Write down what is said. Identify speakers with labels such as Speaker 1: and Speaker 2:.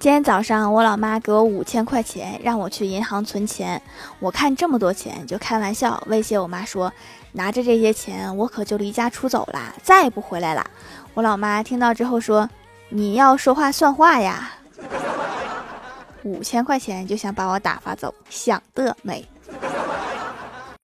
Speaker 1: 今天早上我老妈给我五千块钱让我去银行存钱。我看这么多钱就开玩笑威胁我妈说拿着这些钱我可就离家出走啦再也不回来啦。我老妈听到之后说你要说话算话呀。五千块钱就想把我打发走想得美。